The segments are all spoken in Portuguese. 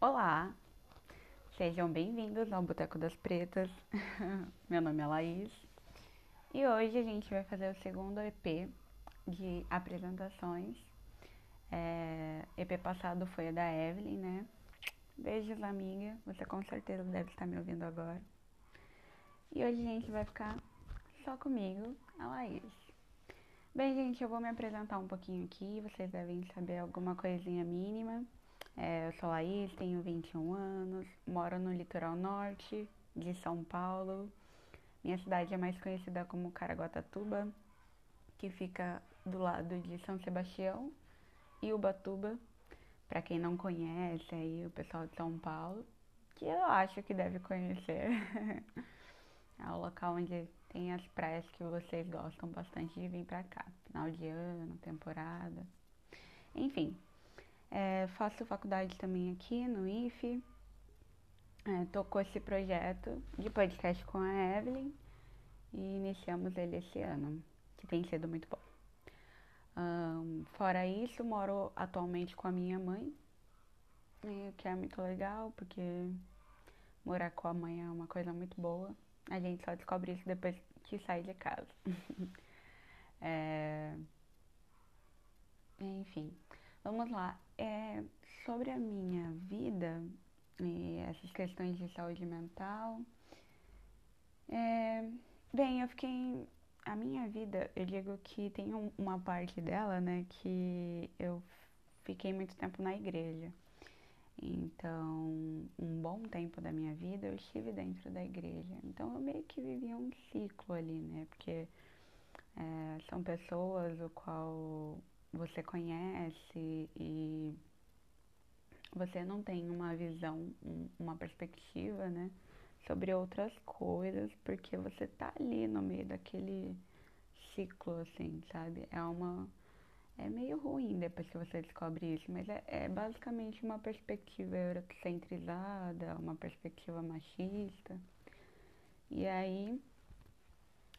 Olá, sejam bem-vindos ao Boteco das Pretas. Meu nome é Laís e hoje a gente vai fazer o segundo EP de apresentações. É, EP passado foi a da Evelyn, né? Beijos, amiga. Você com certeza deve estar me ouvindo agora. E hoje a gente vai ficar só comigo, a Laís. Bem, gente, eu vou me apresentar um pouquinho aqui. Vocês devem saber alguma coisinha mínima. É, eu sou Laís, tenho 21 anos, moro no litoral norte de São Paulo. Minha cidade é mais conhecida como Caraguatatuba, que fica do lado de São Sebastião e Ubatuba, para quem não conhece aí o pessoal de São Paulo, que eu acho que deve conhecer. é o local onde tem as praias que vocês gostam bastante de vir para cá, final de ano, temporada. Enfim, é, faço faculdade também aqui no IFE. É, tô com esse projeto de podcast com a Evelyn e iniciamos ele esse ano, que tem sido muito bom. Um, fora isso, moro atualmente com a minha mãe, que é muito legal, porque morar com a mãe é uma coisa muito boa. A gente só descobre isso depois que sai de casa. é... Enfim, vamos lá. É, sobre a minha vida e essas questões de saúde mental, é, bem, eu fiquei. A minha vida, eu digo que tem um, uma parte dela, né, que eu fiquei muito tempo na igreja. Então, um bom tempo da minha vida eu estive dentro da igreja. Então, eu meio que vivia um ciclo ali, né? Porque é, são pessoas o qual você conhece e você não tem uma visão, uma perspectiva, né, sobre outras coisas, porque você tá ali no meio daquele ciclo, assim, sabe? É uma. É meio ruim depois que você descobre isso, mas é, é basicamente uma perspectiva eurocentrizada, uma perspectiva machista. E aí,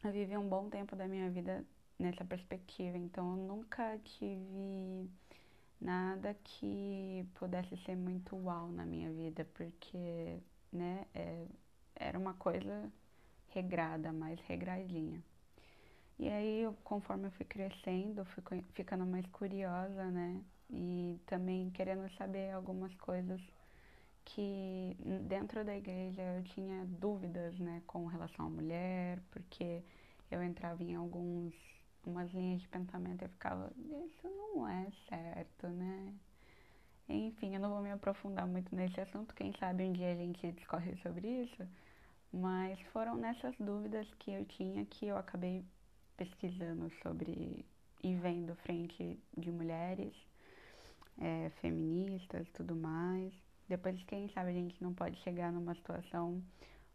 eu vivi um bom tempo da minha vida nessa perspectiva. Então eu nunca tive nada que pudesse ser muito uau na minha vida, porque né, é, era uma coisa regrada, mais regradinha. E aí, conforme eu fui crescendo, eu fui ficando mais curiosa, né? E também querendo saber algumas coisas que dentro da igreja eu tinha dúvidas, né, com relação à mulher, porque eu entrava em alguns umas linhas de pensamento eu ficava, isso não é certo, né? Enfim, eu não vou me aprofundar muito nesse assunto, quem sabe um dia a gente discorre sobre isso, mas foram nessas dúvidas que eu tinha que eu acabei pesquisando sobre e vendo frente de mulheres é, feministas tudo mais. Depois, quem sabe a gente não pode chegar numa situação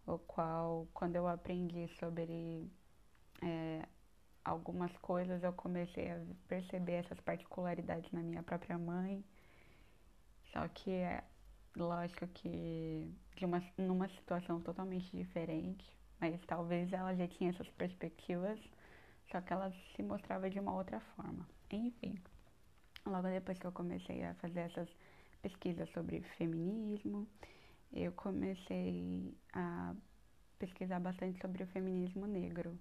o qual, quando eu aprendi sobre é, algumas coisas eu comecei a perceber essas particularidades na minha própria mãe. Só que é lógico que de uma, numa situação totalmente diferente, mas talvez ela já tinha essas perspectivas, só que ela se mostrava de uma outra forma. Enfim, logo depois que eu comecei a fazer essas pesquisas sobre feminismo, eu comecei a pesquisar bastante sobre o feminismo negro,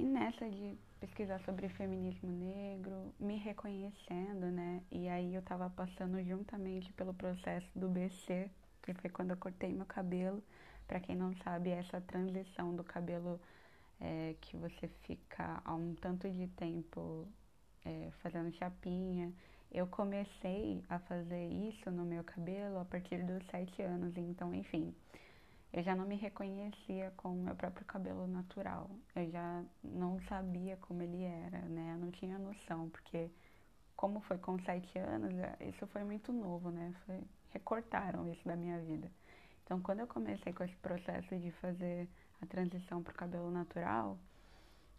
e nessa de pesquisar sobre feminismo negro, me reconhecendo, né? E aí eu tava passando juntamente pelo processo do BC, que foi quando eu cortei meu cabelo. Para quem não sabe, essa transição do cabelo é, que você fica há um tanto de tempo é, fazendo chapinha. Eu comecei a fazer isso no meu cabelo a partir dos sete anos, então, enfim eu já não me reconhecia com o meu próprio cabelo natural. Eu já não sabia como ele era, né? Eu não tinha noção, porque como foi com sete anos, é, isso foi muito novo, né? Foi, recortaram isso da minha vida. Então, quando eu comecei com esse processo de fazer a transição para o cabelo natural,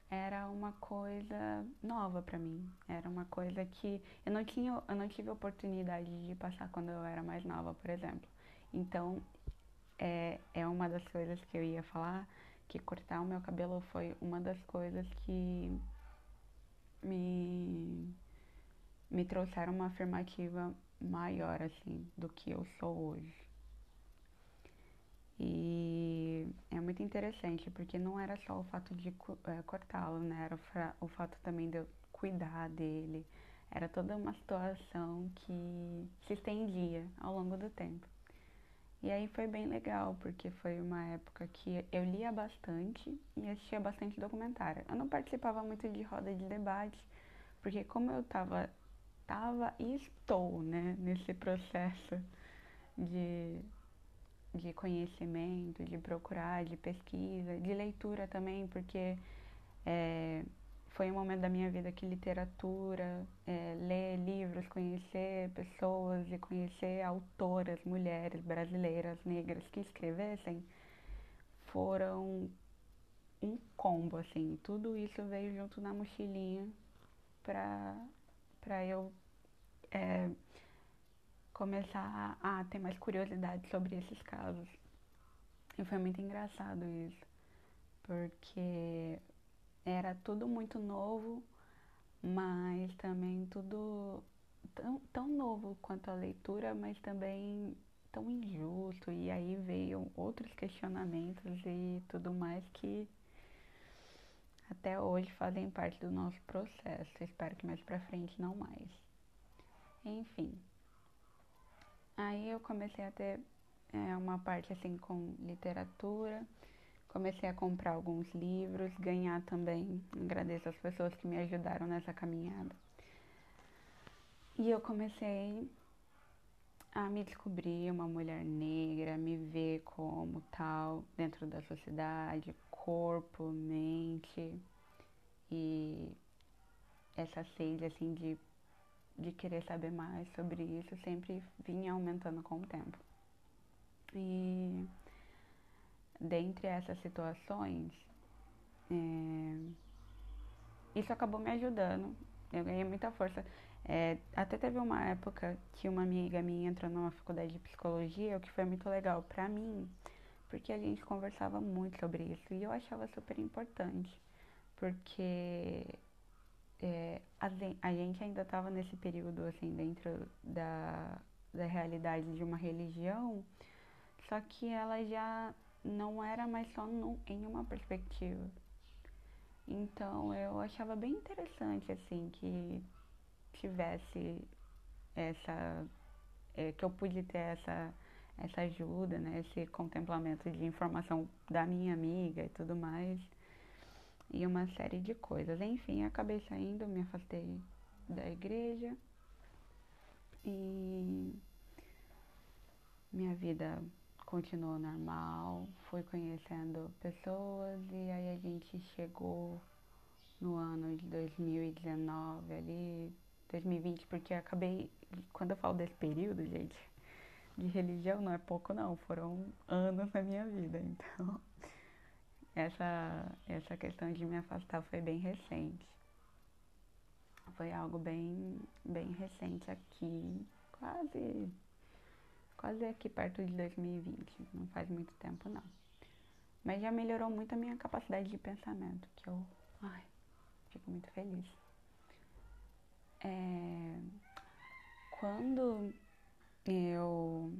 era uma coisa nova para mim. Era uma coisa que eu não tinha, eu não tive oportunidade de passar quando eu era mais nova, por exemplo. Então, é, é uma das coisas que eu ia falar, que cortar o meu cabelo foi uma das coisas que me, me trouxeram uma afirmativa maior assim do que eu sou hoje. E é muito interessante porque não era só o fato de é, cortá-lo, né? Era o, o fato também de eu cuidar dele. Era toda uma situação que se estendia ao longo do tempo. E aí foi bem legal, porque foi uma época que eu lia bastante e assistia bastante documentário. Eu não participava muito de roda de debate, porque como eu estava tava e estou, né, nesse processo de, de conhecimento, de procurar, de pesquisa, de leitura também, porque é, foi um momento da minha vida que literatura, é, ler livros, conhecer pessoas e conhecer autoras, mulheres brasileiras, negras que escrevessem, foram um combo, assim. Tudo isso veio junto na mochilinha para para eu é, começar a ter mais curiosidade sobre esses casos. E foi muito engraçado isso, porque era tudo muito novo, mas também tudo tão, tão novo quanto a leitura, mas também tão injusto. E aí veio outros questionamentos e tudo mais que até hoje fazem parte do nosso processo. Espero que mais pra frente não mais. Enfim. Aí eu comecei a ter é, uma parte assim com literatura Comecei a comprar alguns livros, ganhar também. Agradeço as pessoas que me ajudaram nessa caminhada. E eu comecei a me descobrir uma mulher negra, me ver como tal dentro da sociedade, corpo, mente e essa sede assim de, de querer saber mais sobre isso sempre vinha aumentando com o tempo. E dentre essas situações, é, isso acabou me ajudando. Eu ganhei muita força. É, até teve uma época que uma amiga minha entrou numa faculdade de psicologia, o que foi muito legal para mim, porque a gente conversava muito sobre isso e eu achava super importante, porque é, a, gente ainda estava nesse período assim dentro da, da realidade de uma religião, só que ela já não era mais só em uma perspectiva. Então eu achava bem interessante assim que tivesse essa é, que eu pude ter essa essa ajuda, né, esse contemplamento de informação da minha amiga e tudo mais e uma série de coisas. Enfim, acabei saindo, me afastei da igreja e minha vida continuou normal, fui conhecendo pessoas e aí a gente chegou no ano de 2019 ali, 2020, porque acabei, quando eu falo desse período, gente, de religião não é pouco não, foram anos na minha vida, então essa, essa questão de me afastar foi bem recente. Foi algo bem, bem recente aqui, quase quase aqui perto de 2020, não faz muito tempo não. Mas já melhorou muito a minha capacidade de pensamento, que eu, ai, fico muito feliz. É, quando eu,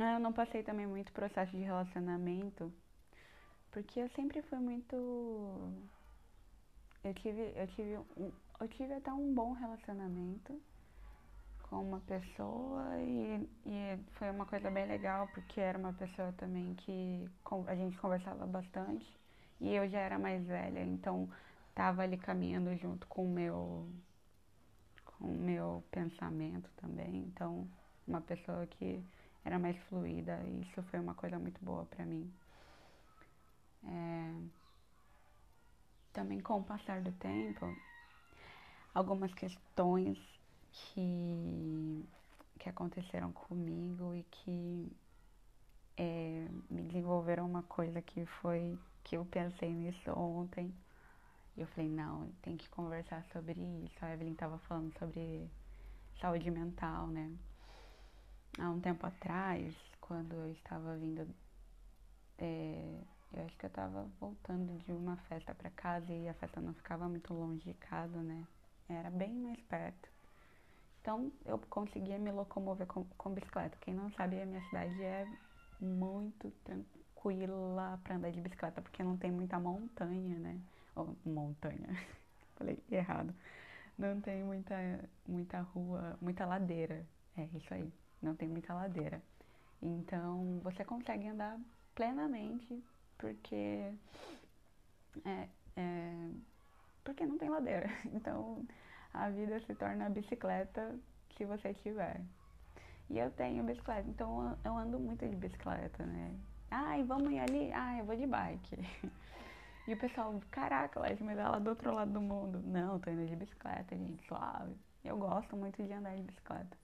ah, eu não passei também muito processo de relacionamento, porque eu sempre fui muito, eu tive, eu tive, um, eu tive até um bom relacionamento com uma pessoa e, e foi uma coisa bem legal porque era uma pessoa também que a gente conversava bastante e eu já era mais velha, então estava ali caminhando junto com o meu com o meu pensamento também, então uma pessoa que era mais fluida e isso foi uma coisa muito boa para mim. É... Também com o passar do tempo, algumas questões que, que aconteceram comigo e que é, me desenvolveram uma coisa que foi que eu pensei nisso ontem. E eu falei, não, tem que conversar sobre isso. A Evelyn estava falando sobre saúde mental, né? Há um tempo atrás, quando eu estava vindo, é, eu acho que eu estava voltando de uma festa para casa e a festa não ficava muito longe de casa, né? Era bem mais perto. Então eu conseguia me locomover com, com bicicleta. Quem não sabe, a minha cidade é muito tranquila para andar de bicicleta, porque não tem muita montanha, né? Ou montanha, falei errado. Não tem muita, muita rua, muita ladeira. É isso aí, não tem muita ladeira. Então você consegue andar plenamente porque é, é, porque não tem ladeira. Então a vida se torna bicicleta se você tiver. E eu tenho bicicleta, então eu ando muito de bicicleta, né? Ai, vamos ir ali? Ah, eu vou de bike. E o pessoal, caraca, Leste, mas ela do outro lado do mundo. Não, tô indo de bicicleta, gente, suave. Eu gosto muito de andar de bicicleta.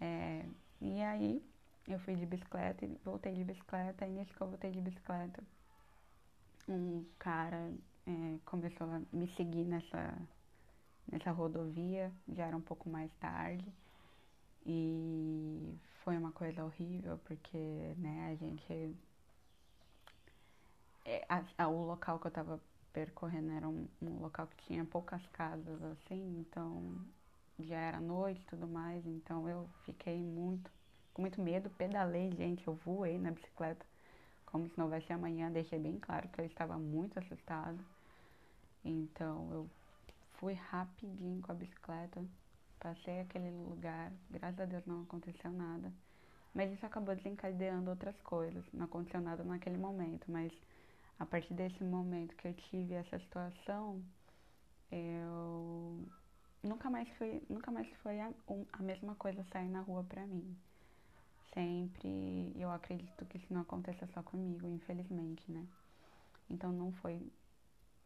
É, e aí, eu fui de bicicleta e voltei de bicicleta. E nisso que eu voltei de bicicleta, um cara é, começou a me seguir nessa, nessa rodovia. Já era um pouco mais tarde. E foi uma coisa horrível, porque, né, a gente é, a, a, o local que eu tava percorrendo era um, um, local que tinha poucas casas assim, então já era noite e tudo mais, então eu fiquei muito, com muito medo, pedalei, gente, eu voei na bicicleta, como se não houvesse amanhã, deixei bem claro que eu estava muito assustada. Então eu fui rapidinho com a bicicleta, passei aquele lugar, graças a Deus não aconteceu nada. Mas isso acabou desencadeando outras coisas. Não aconteceu nada naquele momento, mas a partir desse momento que eu tive essa situação, eu nunca mais foi, nunca mais foi a, a mesma coisa sair na rua para mim. Sempre, eu acredito que isso não aconteça só comigo, infelizmente, né? Então não foi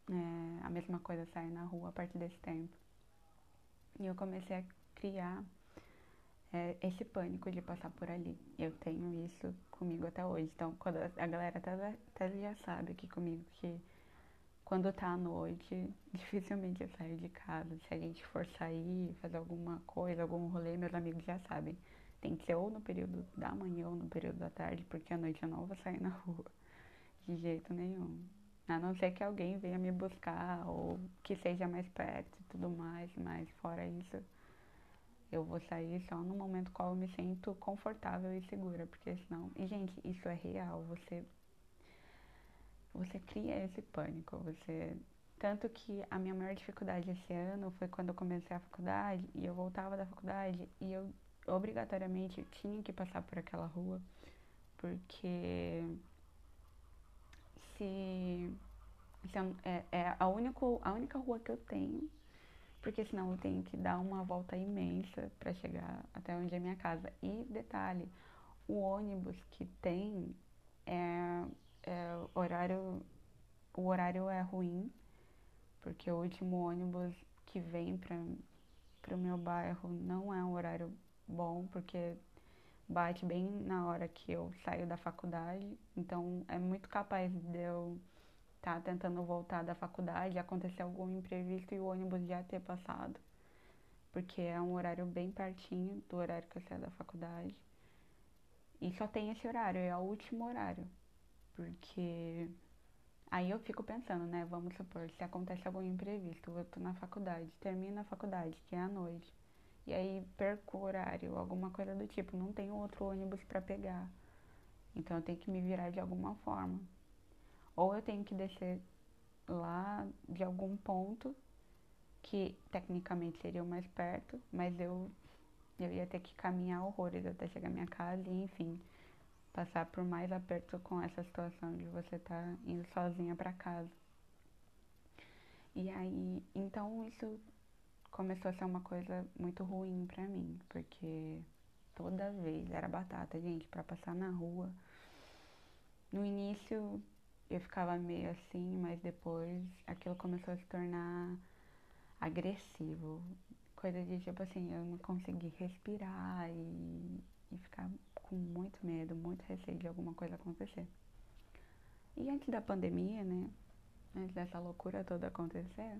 é, a mesma coisa sair na rua a partir desse tempo. E eu comecei a criar é, esse pânico de passar por ali. Eu tenho isso comigo até hoje. Então, quando a galera até, até já sabe aqui comigo que quando tá à noite, dificilmente eu saio de casa. Se a gente for sair, fazer alguma coisa, algum rolê, meus amigos já sabem. Tem que ser ou no período da manhã ou no período da tarde, porque à noite eu não vou sair na rua. De jeito nenhum. A não ser que alguém venha me buscar ou que seja mais perto e tudo mais, mas fora isso, eu vou sair só no momento qual eu me sinto confortável e segura, porque senão. E, gente, isso é real. Você. Você cria esse pânico. Você. Tanto que a minha maior dificuldade esse ano foi quando eu comecei a faculdade e eu voltava da faculdade e eu obrigatoriamente tinha que passar por aquela rua, porque se, se é, é a, único, a única rua que eu tenho porque senão eu tenho que dar uma volta imensa para chegar até onde é minha casa. E detalhe, o ônibus que tem é, é horário, o horário é ruim, porque o último ônibus que vem para o meu bairro não é um horário bom, porque bate bem na hora que eu saio da faculdade, então é muito capaz de eu tá tentando voltar da faculdade, acontecer algum imprevisto e o ônibus já ter passado. Porque é um horário bem pertinho do horário que eu saio da faculdade. E só tem esse horário, é o último horário. Porque aí eu fico pensando, né? Vamos supor, se acontece algum imprevisto, eu tô na faculdade, termino a faculdade, que é à noite. E aí perco o horário, alguma coisa do tipo, não tenho outro ônibus para pegar. Então eu tenho que me virar de alguma forma. Ou eu tenho que descer lá de algum ponto que tecnicamente seria o mais perto, mas eu, eu ia ter que caminhar horrores até chegar à minha casa e, enfim, passar por mais aperto com essa situação de você estar tá indo sozinha para casa. E aí, então isso começou a ser uma coisa muito ruim para mim, porque toda vez era batata, gente, para passar na rua. No início eu ficava meio assim, mas depois aquilo começou a se tornar agressivo. Coisa de tipo assim, eu não consegui respirar e, e ficar com muito medo, muito receio de alguma coisa acontecer. E antes da pandemia, né? Antes dessa loucura toda acontecer,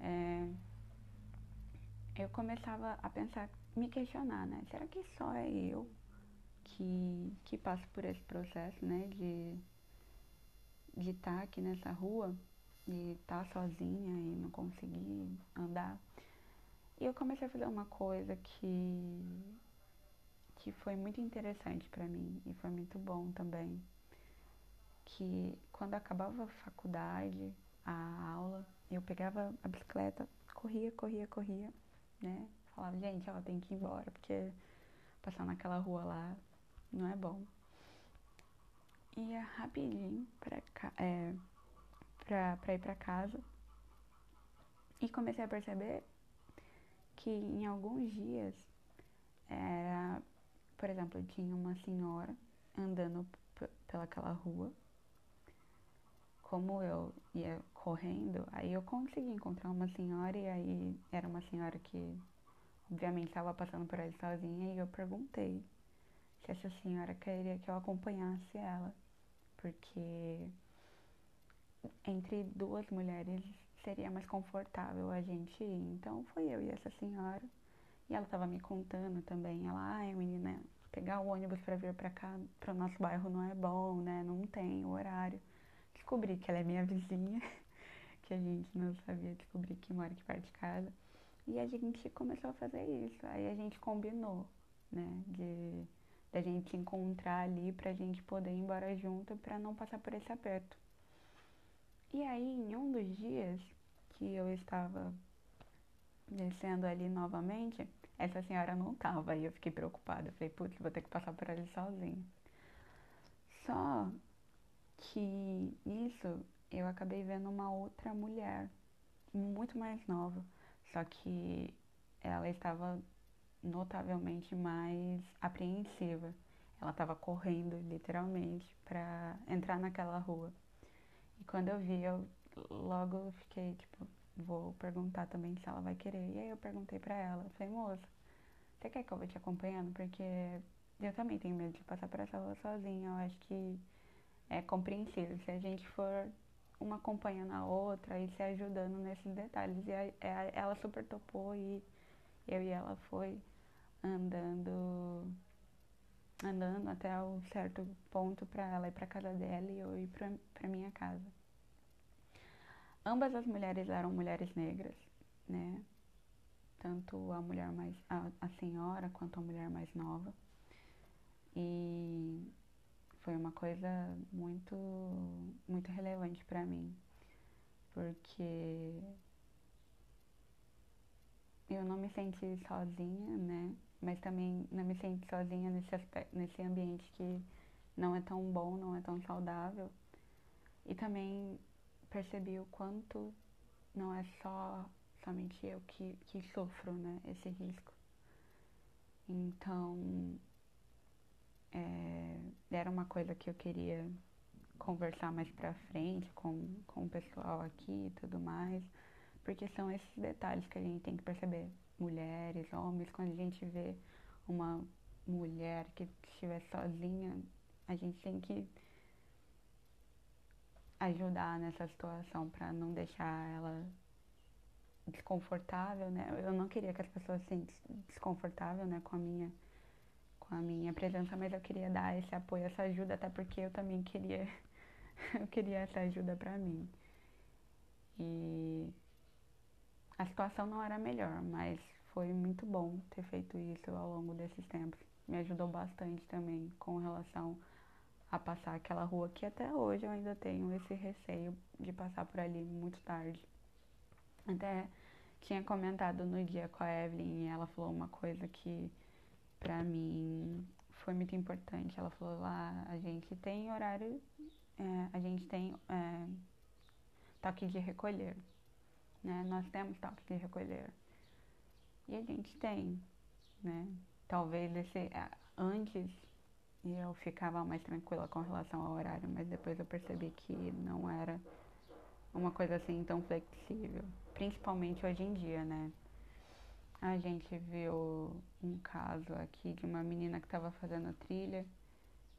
é, eu começava a pensar, me questionar, né? Será que só é eu que, que passo por esse processo, né? De de estar tá aqui nessa rua e estar tá sozinha e não conseguir andar. E eu comecei a fazer uma coisa que que foi muito interessante para mim e foi muito bom também, que quando acabava a faculdade, a aula, eu pegava a bicicleta, corria, corria, corria, né? Falava, gente, ela tem que ir embora, porque passar naquela rua lá não é bom. Ia rapidinho pra, é, pra, pra ir pra casa e comecei a perceber que em alguns dias era, por exemplo, tinha uma senhora andando pelaquela rua. Como eu ia correndo, aí eu consegui encontrar uma senhora e aí era uma senhora que obviamente estava passando por ali sozinha e eu perguntei se essa senhora queria que eu acompanhasse ela, porque entre duas mulheres seria mais confortável a gente ir. Então foi eu e essa senhora. E ela estava me contando também. Ela, ai menina, pegar o ônibus para vir para cá, para o nosso bairro não é bom, né? Não tem o horário. Descobri que ela é minha vizinha, que a gente não sabia, descobri que mora aqui perto de casa. E a gente começou a fazer isso. Aí a gente combinou, né? De da gente se encontrar ali pra gente poder ir embora junto pra não passar por esse aperto. E aí, em um dos dias que eu estava descendo ali novamente, essa senhora não estava e eu fiquei preocupada. Falei, putz, vou ter que passar por ali sozinha. Só que isso eu acabei vendo uma outra mulher, muito mais nova, só que ela estava notavelmente mais apreensiva. Ela estava correndo, literalmente, para entrar naquela rua. E quando eu vi, eu logo fiquei tipo, vou perguntar também se ela vai querer. E aí eu perguntei pra ela, falei, moça, você quer que eu vá te acompanhando? Porque eu também tenho medo de passar por essa rua sozinha. Eu acho que é compreensível se a gente for uma acompanhando a outra e se ajudando nesses detalhes. E ela super topou e eu e ela foi andando andando até um certo ponto para ela ir para casa dela e eu ir para minha casa. Ambas as mulheres eram mulheres negras, né? Tanto a mulher mais a, a senhora quanto a mulher mais nova. E foi uma coisa muito muito relevante para mim, porque eu não me senti sozinha, né? mas também não me sinto sozinha nesse aspecto, nesse ambiente que não é tão bom, não é tão saudável. E também percebi o quanto não é só somente eu que, que sofro, né, esse risco. Então, é, era uma coisa que eu queria conversar mais pra frente com, com o pessoal aqui e tudo mais, porque são esses detalhes que a gente tem que perceber mulheres, homens, quando a gente vê uma mulher que estiver sozinha, a gente tem que ajudar nessa situação para não deixar ela desconfortável, né? Eu não queria que as pessoas se sentissem desconfortável, né, com a minha com a minha presença, mas eu queria dar esse apoio, essa ajuda, até porque eu também queria eu queria essa ajuda para mim. E a situação não era melhor, mas foi muito bom ter feito isso ao longo desses tempos. Me ajudou bastante também com relação a passar aquela rua que até hoje eu ainda tenho esse receio de passar por ali muito tarde. Até tinha comentado no dia com a Evelyn e ela falou uma coisa que pra mim foi muito importante. Ela falou lá, a gente tem horário, é, a gente tem é, toque de recolher né? Nós temos toque de recolher. E a gente tem, né? Talvez esse antes eu ficava mais tranquila com relação ao horário, mas depois eu percebi que não era uma coisa assim tão flexível, principalmente hoje em dia, né? A gente viu um caso aqui de uma menina que estava fazendo trilha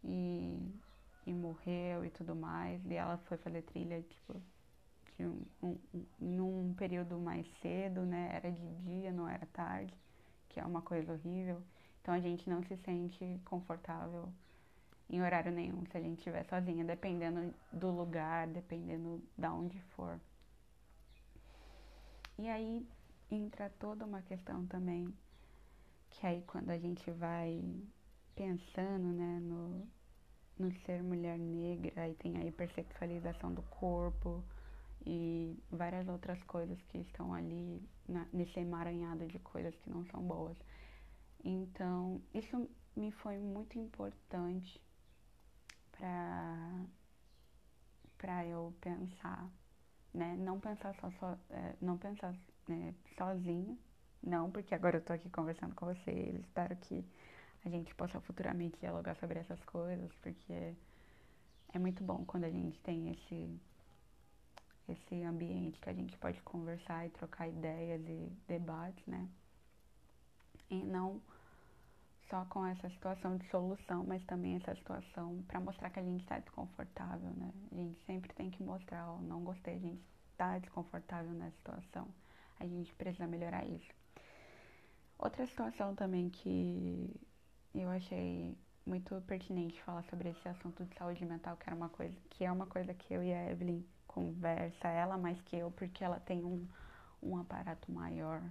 e, e morreu e tudo mais, e ela foi fazer trilha, tipo, de um, um, num período mais cedo, né? Era de dia, não era tarde, que é uma coisa horrível. Então a gente não se sente confortável em horário nenhum se a gente estiver sozinha, dependendo do lugar, dependendo de onde for. E aí entra toda uma questão também, que aí quando a gente vai pensando, né, no, no ser mulher negra, aí tem a hipersexualização do corpo e várias outras coisas que estão ali na, nesse emaranhado de coisas que não são boas. Então, isso me foi muito importante para para eu pensar, né? Não pensar só, só é, não pensar né, não, porque agora eu tô aqui conversando com vocês, espero que a gente possa futuramente dialogar sobre essas coisas, porque é muito bom quando a gente tem esse esse ambiente que a gente pode conversar e trocar ideias e debates, né? E não só com essa situação de solução, mas também essa situação para mostrar que a gente está desconfortável, né? A gente sempre tem que mostrar, ó, não gostei, a gente está desconfortável nessa situação. A gente precisa melhorar isso. Outra situação também que eu achei muito pertinente falar sobre esse assunto de saúde mental, que era uma coisa, que é uma coisa que eu e a Evelyn conversa, ela mais que eu, porque ela tem um, um aparato maior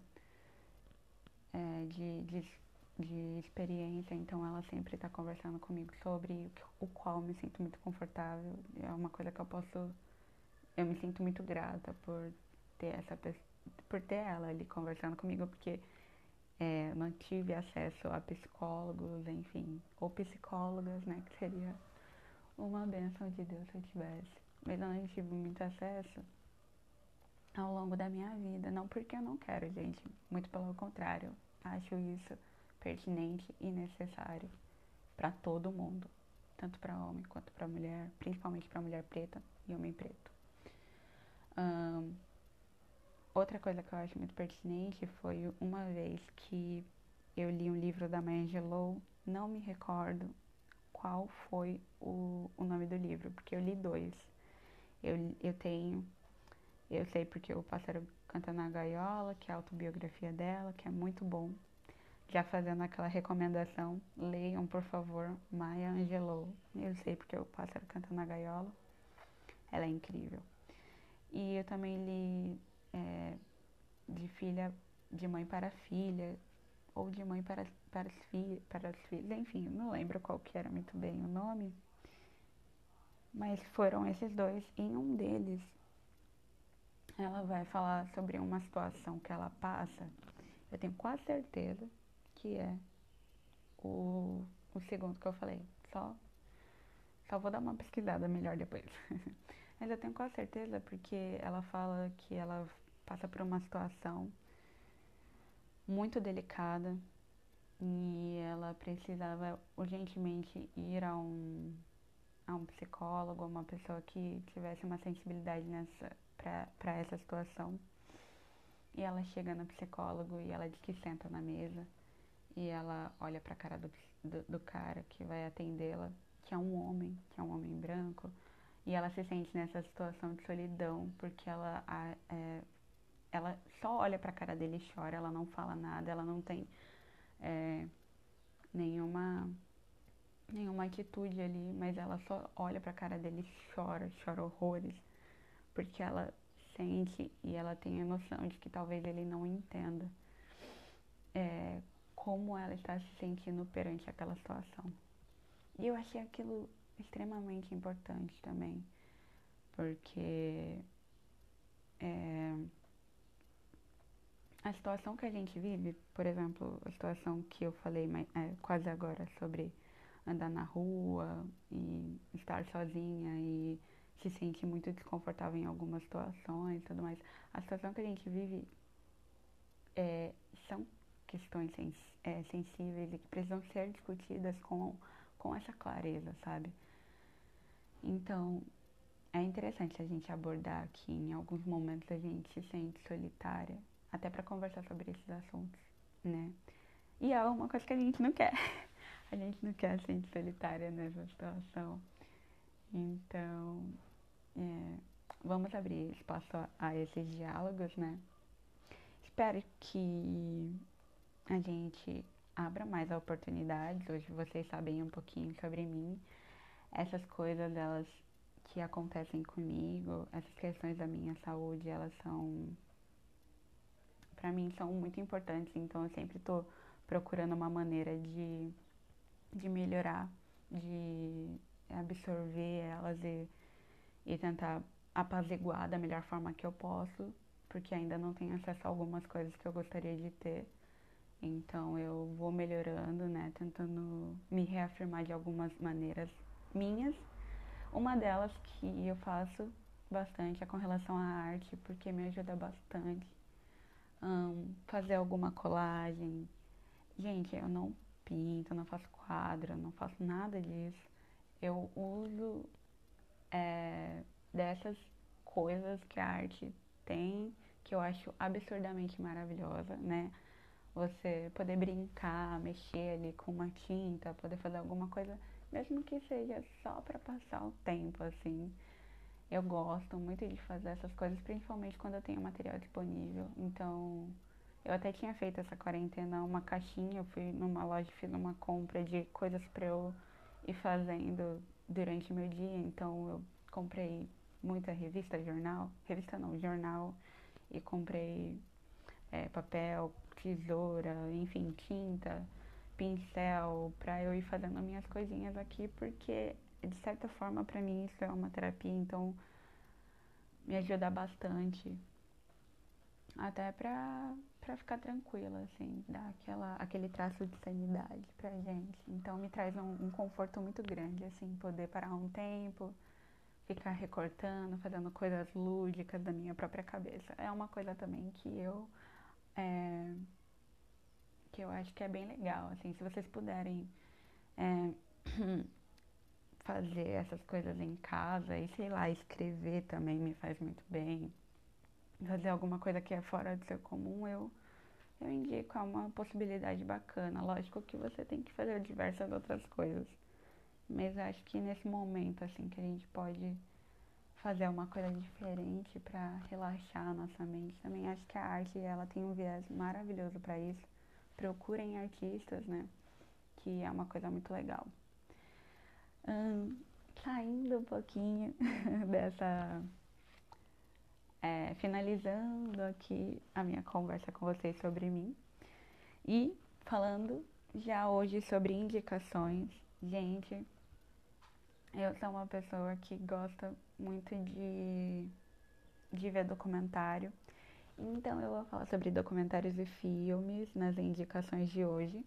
é, de, de, de, experiência, então ela sempre está conversando comigo sobre o qual me sinto muito confortável. É uma coisa que eu posso. Eu me sinto muito grata por ter essa por ter ela ali conversando comigo, porque é, não tive acesso a psicólogos, enfim, ou psicólogas, né, que seria uma benção de Deus se eu tivesse mas eu não tive muito acesso ao longo da minha vida. Não porque eu não quero, gente. Muito pelo contrário. Acho isso pertinente e necessário para todo mundo, tanto para homem quanto para mulher, principalmente para mulher preta e homem preto. Um, outra coisa que eu acho muito pertinente foi uma vez que eu li um livro da Maya Angelou, não me recordo qual foi o, o nome do livro, porque eu li dois. Eu, eu tenho, eu sei porque o Pássaro Canta na Gaiola, que é a autobiografia dela, que é muito bom. Já fazendo aquela recomendação, leiam, por favor, Maya Angelou. Eu sei porque o Pássaro Canta na Gaiola. Ela é incrível. E eu também li é, de filha, de mãe para filha, ou de mãe para, para, as, filhas, para as filhas, enfim, não lembro qual que era muito bem o nome. Mas foram esses dois. Em um deles, ela vai falar sobre uma situação que ela passa. Eu tenho quase certeza que é o, o segundo que eu falei. Só, só vou dar uma pesquisada melhor depois. Mas eu tenho quase certeza porque ela fala que ela passa por uma situação muito delicada e ela precisava urgentemente ir a um a um psicólogo, uma pessoa que tivesse uma sensibilidade nessa para essa situação. E ela chega no psicólogo e ela diz que senta na mesa e ela olha para a cara do, do, do, cara que vai atendê-la, que é um homem, que é um homem branco, e ela se sente nessa situação de solidão porque ela é, ela só olha para a cara dele e chora, ela não fala nada, ela não tem é, nenhuma nenhuma atitude ali, mas ela só olha pra cara dele e chora, chora horrores, porque ela sente e ela tem a noção de que talvez ele não entenda é, como ela está se sentindo perante aquela situação. E eu achei aquilo extremamente importante também, porque é, a situação que a gente vive, por exemplo, a situação que eu falei é, quase agora sobre andar na rua e estar sozinha e se sentir muito desconfortável em algumas situações e tudo mais. A situação que a gente vive é, são questões sens é, sensíveis e que precisam ser discutidas com, com essa clareza, sabe? Então, é interessante a gente abordar aqui em alguns momentos a gente se sente solitária, até para conversar sobre esses assuntos, né? E é uma coisa que a gente não quer. a gente não quer ser solitária nessa situação. Então, é, vamos abrir espaço a, a esses diálogos, né? Espero que a gente abra mais oportunidades. Hoje vocês sabem um pouquinho sobre mim. Essas coisas, elas que acontecem comigo, essas questões da minha saúde, elas são para mim são muito importantes, então eu sempre estou procurando uma maneira de, de melhorar, de absorver elas e, e tentar apaziguar da melhor forma que eu posso, porque ainda não tenho acesso a algumas coisas que eu gostaria de ter. Então eu vou melhorando, né, tentando me reafirmar de algumas maneiras minhas. Uma delas que eu faço bastante é com relação à arte, porque me ajuda bastante. Um, fazer alguma colagem. Gente, eu não pinto, não faço quadro, não faço nada disso. Eu uso é, dessas coisas que a arte tem, que eu acho absurdamente maravilhosa, né? Você poder brincar, mexer ali com uma tinta, poder fazer alguma coisa, mesmo que seja só para passar o tempo, assim. Eu gosto muito de fazer essas coisas, principalmente quando eu tenho material disponível. Então, eu até tinha feito essa quarentena uma caixinha, eu fui numa loja, fiz uma compra de coisas para eu ir fazendo durante o meu dia. Então, eu comprei muita revista, jornal, revista não, jornal, e comprei é, papel, tesoura, enfim, tinta, pincel, para eu ir fazendo minhas coisinhas aqui, porque de certa forma para mim isso é uma terapia, então me ajuda bastante. Até pra, pra ficar tranquila, assim, dar aquela, aquele traço de sanidade pra gente. Então me traz um, um conforto muito grande, assim, poder parar um tempo, ficar recortando, fazendo coisas lúdicas da minha própria cabeça. É uma coisa também que eu é, acho que é bem legal, assim, se vocês puderem é, fazer essas coisas em casa e sei lá, escrever também me faz muito bem. Fazer alguma coisa que é fora do seu comum, eu eu indico, é uma possibilidade bacana. Lógico que você tem que fazer diversas outras coisas. Mas acho que nesse momento, assim, que a gente pode fazer uma coisa diferente para relaxar a nossa mente, também acho que a arte, ela tem um viés maravilhoso para isso. Procurem artistas, né? Que é uma coisa muito legal. Hum, saindo um pouquinho dessa. É, finalizando aqui a minha conversa com vocês sobre mim e falando já hoje sobre indicações. Gente, eu sou uma pessoa que gosta muito de, de ver documentário. Então eu vou falar sobre documentários e filmes nas indicações de hoje.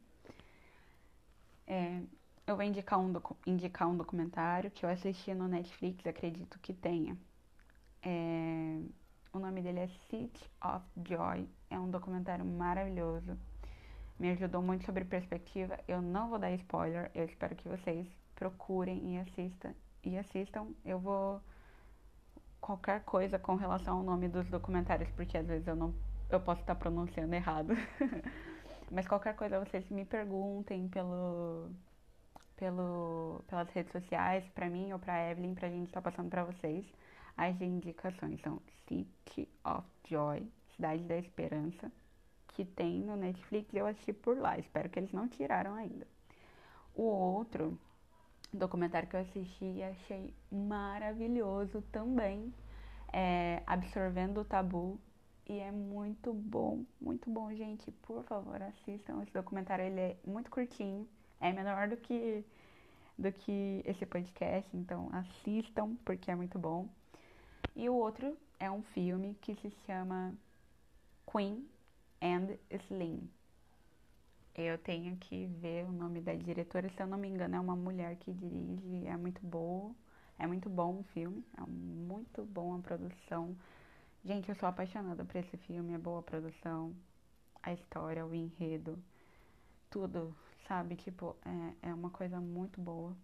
É, eu vou indicar um, indicar um documentário que eu assisti no Netflix, acredito que tenha. É, o nome dele é City of Joy. É um documentário maravilhoso. Me ajudou muito sobre perspectiva. Eu não vou dar spoiler. Eu espero que vocês procurem e assistam. E assistam. Eu vou qualquer coisa com relação ao nome dos documentários, porque às vezes eu não eu posso estar pronunciando errado. Mas qualquer coisa vocês me perguntem pelo pelo pelas redes sociais para mim ou para Evelyn pra gente estar tá passando para vocês. As indicações são City of Joy, Cidade da Esperança, que tem no Netflix, eu assisti por lá, espero que eles não tiraram ainda. O outro documentário que eu assisti e achei maravilhoso também. É Absorvendo o Tabu. E é muito bom, muito bom, gente. Por favor, assistam esse documentário. Ele é muito curtinho. É menor do que, do que esse podcast. Então assistam, porque é muito bom. E o outro é um filme que se chama Queen and Slim. Eu tenho que ver o nome da diretora, se eu não me engano, é uma mulher que dirige, é muito boa, é muito bom o filme, é muito bom a produção. Gente, eu sou apaixonada por esse filme, é boa a produção, a história, o enredo, tudo, sabe? Tipo, é, é uma coisa muito boa.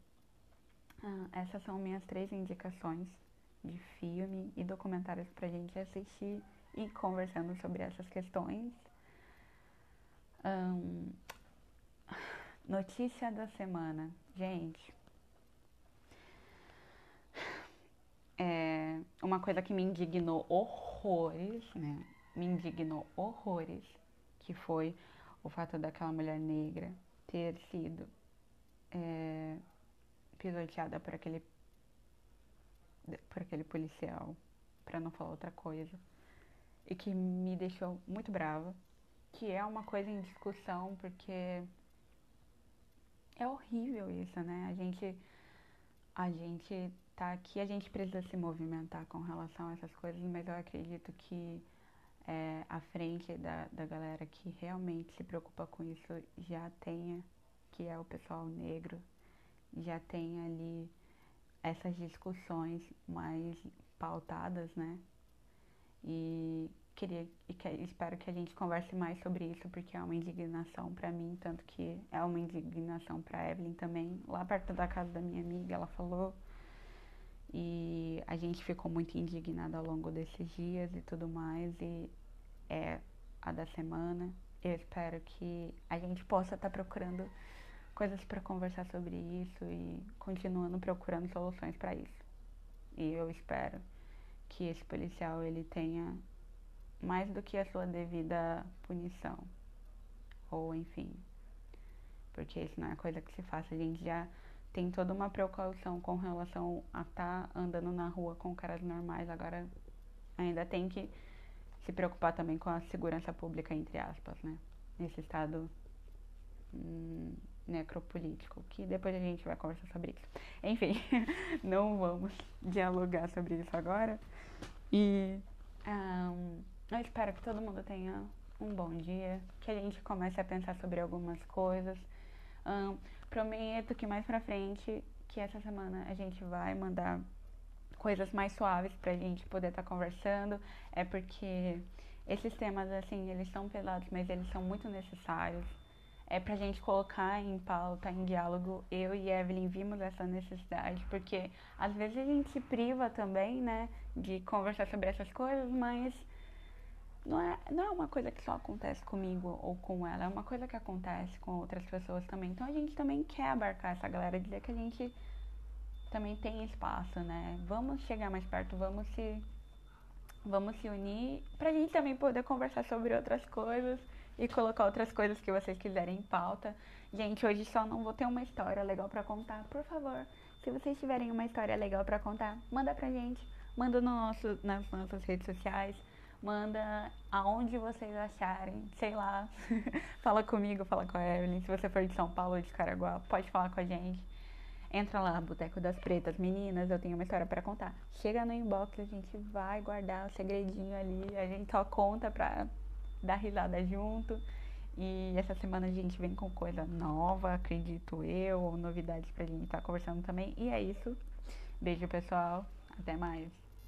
Ah, essas são minhas três indicações de filme e documentários pra gente assistir e conversando sobre essas questões. Notícia da semana. Gente, é uma coisa que me indignou horrores, né? Me indignou horrores, que foi o fato daquela mulher negra ter sido é, pisoteada por aquele por aquele policial, para não falar outra coisa. e que me deixou muito brava, que é uma coisa em discussão, porque é horrível isso, né? A gente a gente tá aqui, a gente precisa se movimentar com relação a essas coisas, mas eu acredito que é, a frente da, da galera que realmente se preocupa com isso já tenha, que é o pessoal negro, já tenha ali essas discussões mais pautadas, né? E queria e que, espero que a gente converse mais sobre isso porque é uma indignação para mim, tanto que é uma indignação para Evelyn também. Lá perto da casa da minha amiga, ela falou e a gente ficou muito indignada ao longo desses dias e tudo mais e é a da semana. Eu espero que a gente possa estar tá procurando coisas para conversar sobre isso e continuando procurando soluções para isso. E eu espero que esse policial ele tenha mais do que a sua devida punição. Ou enfim. Porque isso não é coisa que se faça. A gente já tem toda uma precaução com relação a estar tá andando na rua com caras normais. Agora ainda tem que se preocupar também com a segurança pública, entre aspas, né? Nesse estado hum, necropolítico, que depois a gente vai conversar sobre isso. Enfim, não vamos dialogar sobre isso agora. E um, eu espero que todo mundo tenha um bom dia, que a gente comece a pensar sobre algumas coisas. Um, prometo que mais pra frente, que essa semana a gente vai mandar coisas mais suaves pra gente poder estar tá conversando. É porque esses temas, assim, eles são pesados, mas eles são muito necessários é pra gente colocar em pauta, em diálogo. Eu e Evelyn vimos essa necessidade, porque às vezes a gente se priva também, né, de conversar sobre essas coisas, mas não é, não é uma coisa que só acontece comigo ou com ela, é uma coisa que acontece com outras pessoas também. Então a gente também quer abarcar essa galera, dizer que a gente também tem espaço, né? Vamos chegar mais perto, vamos se vamos se unir pra gente também poder conversar sobre outras coisas e colocar outras coisas que vocês quiserem em pauta. Gente, hoje só não vou ter uma história legal para contar. Por favor, se vocês tiverem uma história legal para contar, manda pra gente. Manda no nosso, nas nossas redes sociais. Manda aonde vocês acharem, sei lá. fala comigo, fala com a Evelyn. Se você for de São Paulo ou de Caraguá, pode falar com a gente. Entra lá, Boteco das Pretas. Meninas, eu tenho uma história para contar. Chega no inbox, a gente vai guardar o segredinho ali. A gente só conta pra dar risada junto. E essa semana a gente vem com coisa nova, acredito eu, ou novidades pra gente estar tá conversando também. E é isso. Beijo, pessoal. Até mais.